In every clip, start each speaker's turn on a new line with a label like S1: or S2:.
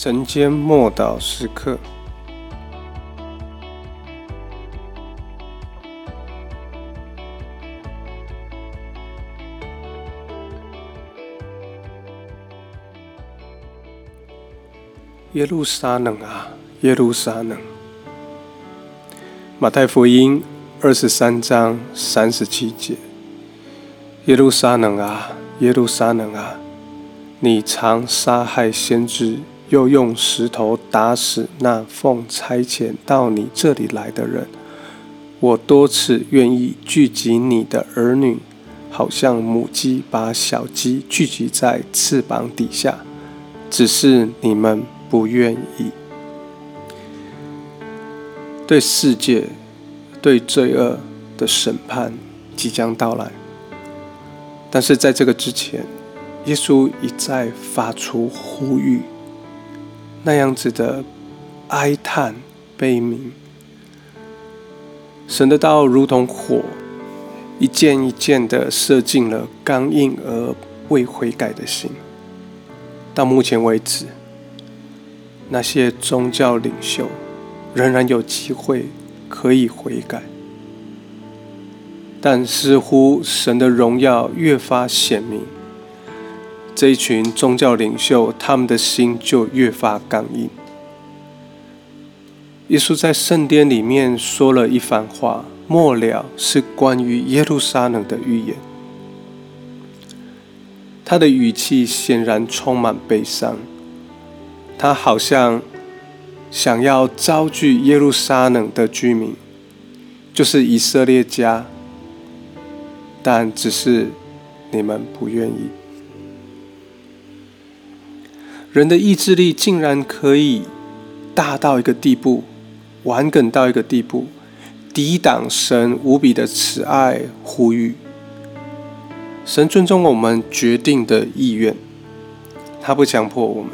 S1: 晨间默祷时刻，耶路撒冷啊，耶路撒冷！马太福音二十三章三十七节：耶路撒冷啊，耶路撒冷啊！你常杀害先知，又用石头打死那奉差遣到你这里来的人。我多次愿意聚集你的儿女，好像母鸡把小鸡聚集在翅膀底下，只是你们。不愿意对世界、对罪恶的审判即将到来，但是在这个之前，耶稣一再发出呼吁，那样子的哀叹悲鸣。神的道如同火，一件一件的射进了刚硬而未悔改的心。到目前为止。那些宗教领袖仍然有机会可以悔改，但似乎神的荣耀越发显明，这一群宗教领袖他们的心就越发刚硬。耶稣在圣殿里面说了一番话，末了是关于耶路撒冷的预言，他的语气显然充满悲伤。他好像想要招聚耶路撒冷的居民，就是以色列家，但只是你们不愿意。人的意志力竟然可以大到一个地步，顽梗到一个地步，抵挡神无比的慈爱呼吁。神尊重我们决定的意愿，他不强迫我们。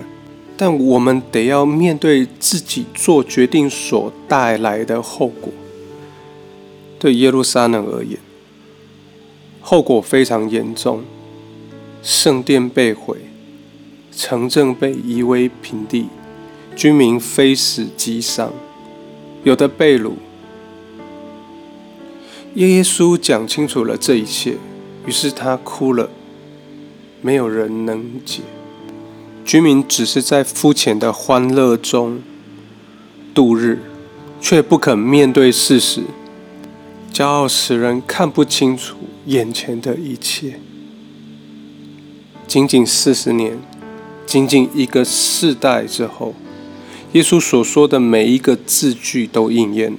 S1: 但我们得要面对自己做决定所带来的后果。对耶路撒冷而言，后果非常严重：圣殿被毁，城镇被夷为平地，居民非死即伤，有的被掳。耶稣讲清楚了这一切，于是他哭了，没有人能解。居民只是在肤浅的欢乐中度日，却不肯面对事实。骄傲使人看不清楚眼前的一切。仅仅四十年，仅仅一个世代之后，耶稣所说的每一个字句都应验了。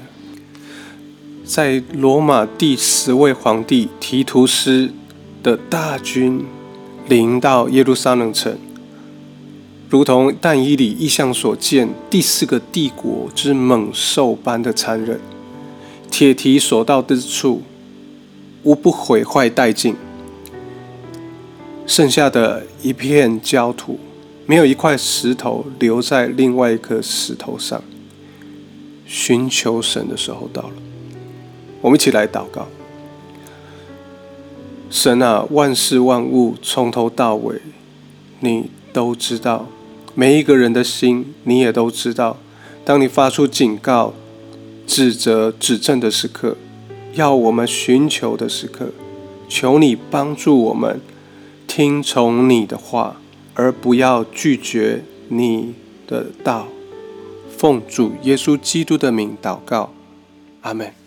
S1: 在罗马第十位皇帝提图斯的大军临到耶路撒冷城。如同但以理意象所见，第四个帝国之猛兽般的残忍，铁蹄所到之处，无不毁坏殆尽。剩下的一片焦土，没有一块石头留在另外一颗石头上。寻求神的时候到了，我们一起来祷告：神啊，万事万物从头到尾，你都知道。每一个人的心，你也都知道。当你发出警告、指责、指正的时刻，要我们寻求的时刻，求你帮助我们听从你的话，而不要拒绝你的道。奉主耶稣基督的名祷告，阿门。